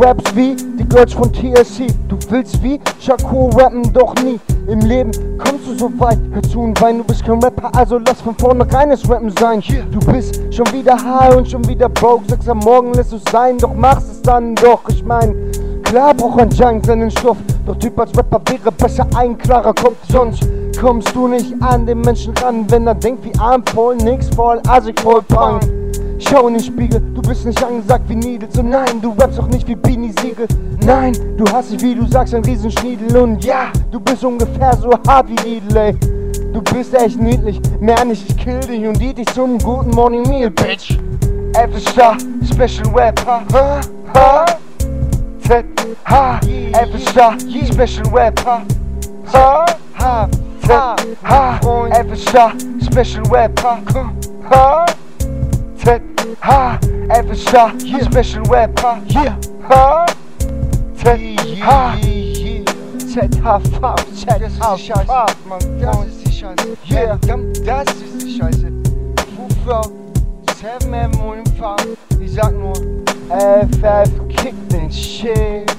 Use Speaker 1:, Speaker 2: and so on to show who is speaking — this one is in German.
Speaker 1: rappst wie die Girls von TLC. Du willst wie Shakur rappen, doch nie im Leben kommst du so weit. Hör zu und wein, du bist kein Rapper, also lass von vorne reines Rappen sein. Du bist schon wieder high und schon wieder broke. Sechs am Morgen lässt du sein, doch machst es dann doch. Ich mein, klar braucht ein Junk seinen Stoff. Doch Typ als Rapper wäre besser ein klarer Kopf, sonst kommst du nicht an den Menschen ran, wenn er denkt wie Armpol, nix voll, assig voll Punk. Schau in den Spiegel, du bist nicht angesagt wie Needles und nein, du rappst auch nicht wie Beanie Siegel. Nein, du hast dich, wie du sagst, ein Riesenschniedel. Und ja, du bist ungefähr so hart wie Needle, ey. Du bist echt niedlich, mehr nicht, ich kill dich und eat dich zum guten Morning Meal, Bitch. F-Star, Special Rapper, ha, ha, Z, ha, F-Star, Special Rapper, ha, ha, Z, ha, F-Star, Special Rapper, ha, Z, ha, F-Star, Special Rapper, yeah, ha, Z, ha, ZHV, ZHV,
Speaker 2: Mann, das ist die Scheiße.
Speaker 1: Yeah.
Speaker 2: Das ist die Scheiße.
Speaker 1: Frau, Seven M und im Fahren. Ich sag nur, FF kick den Shit.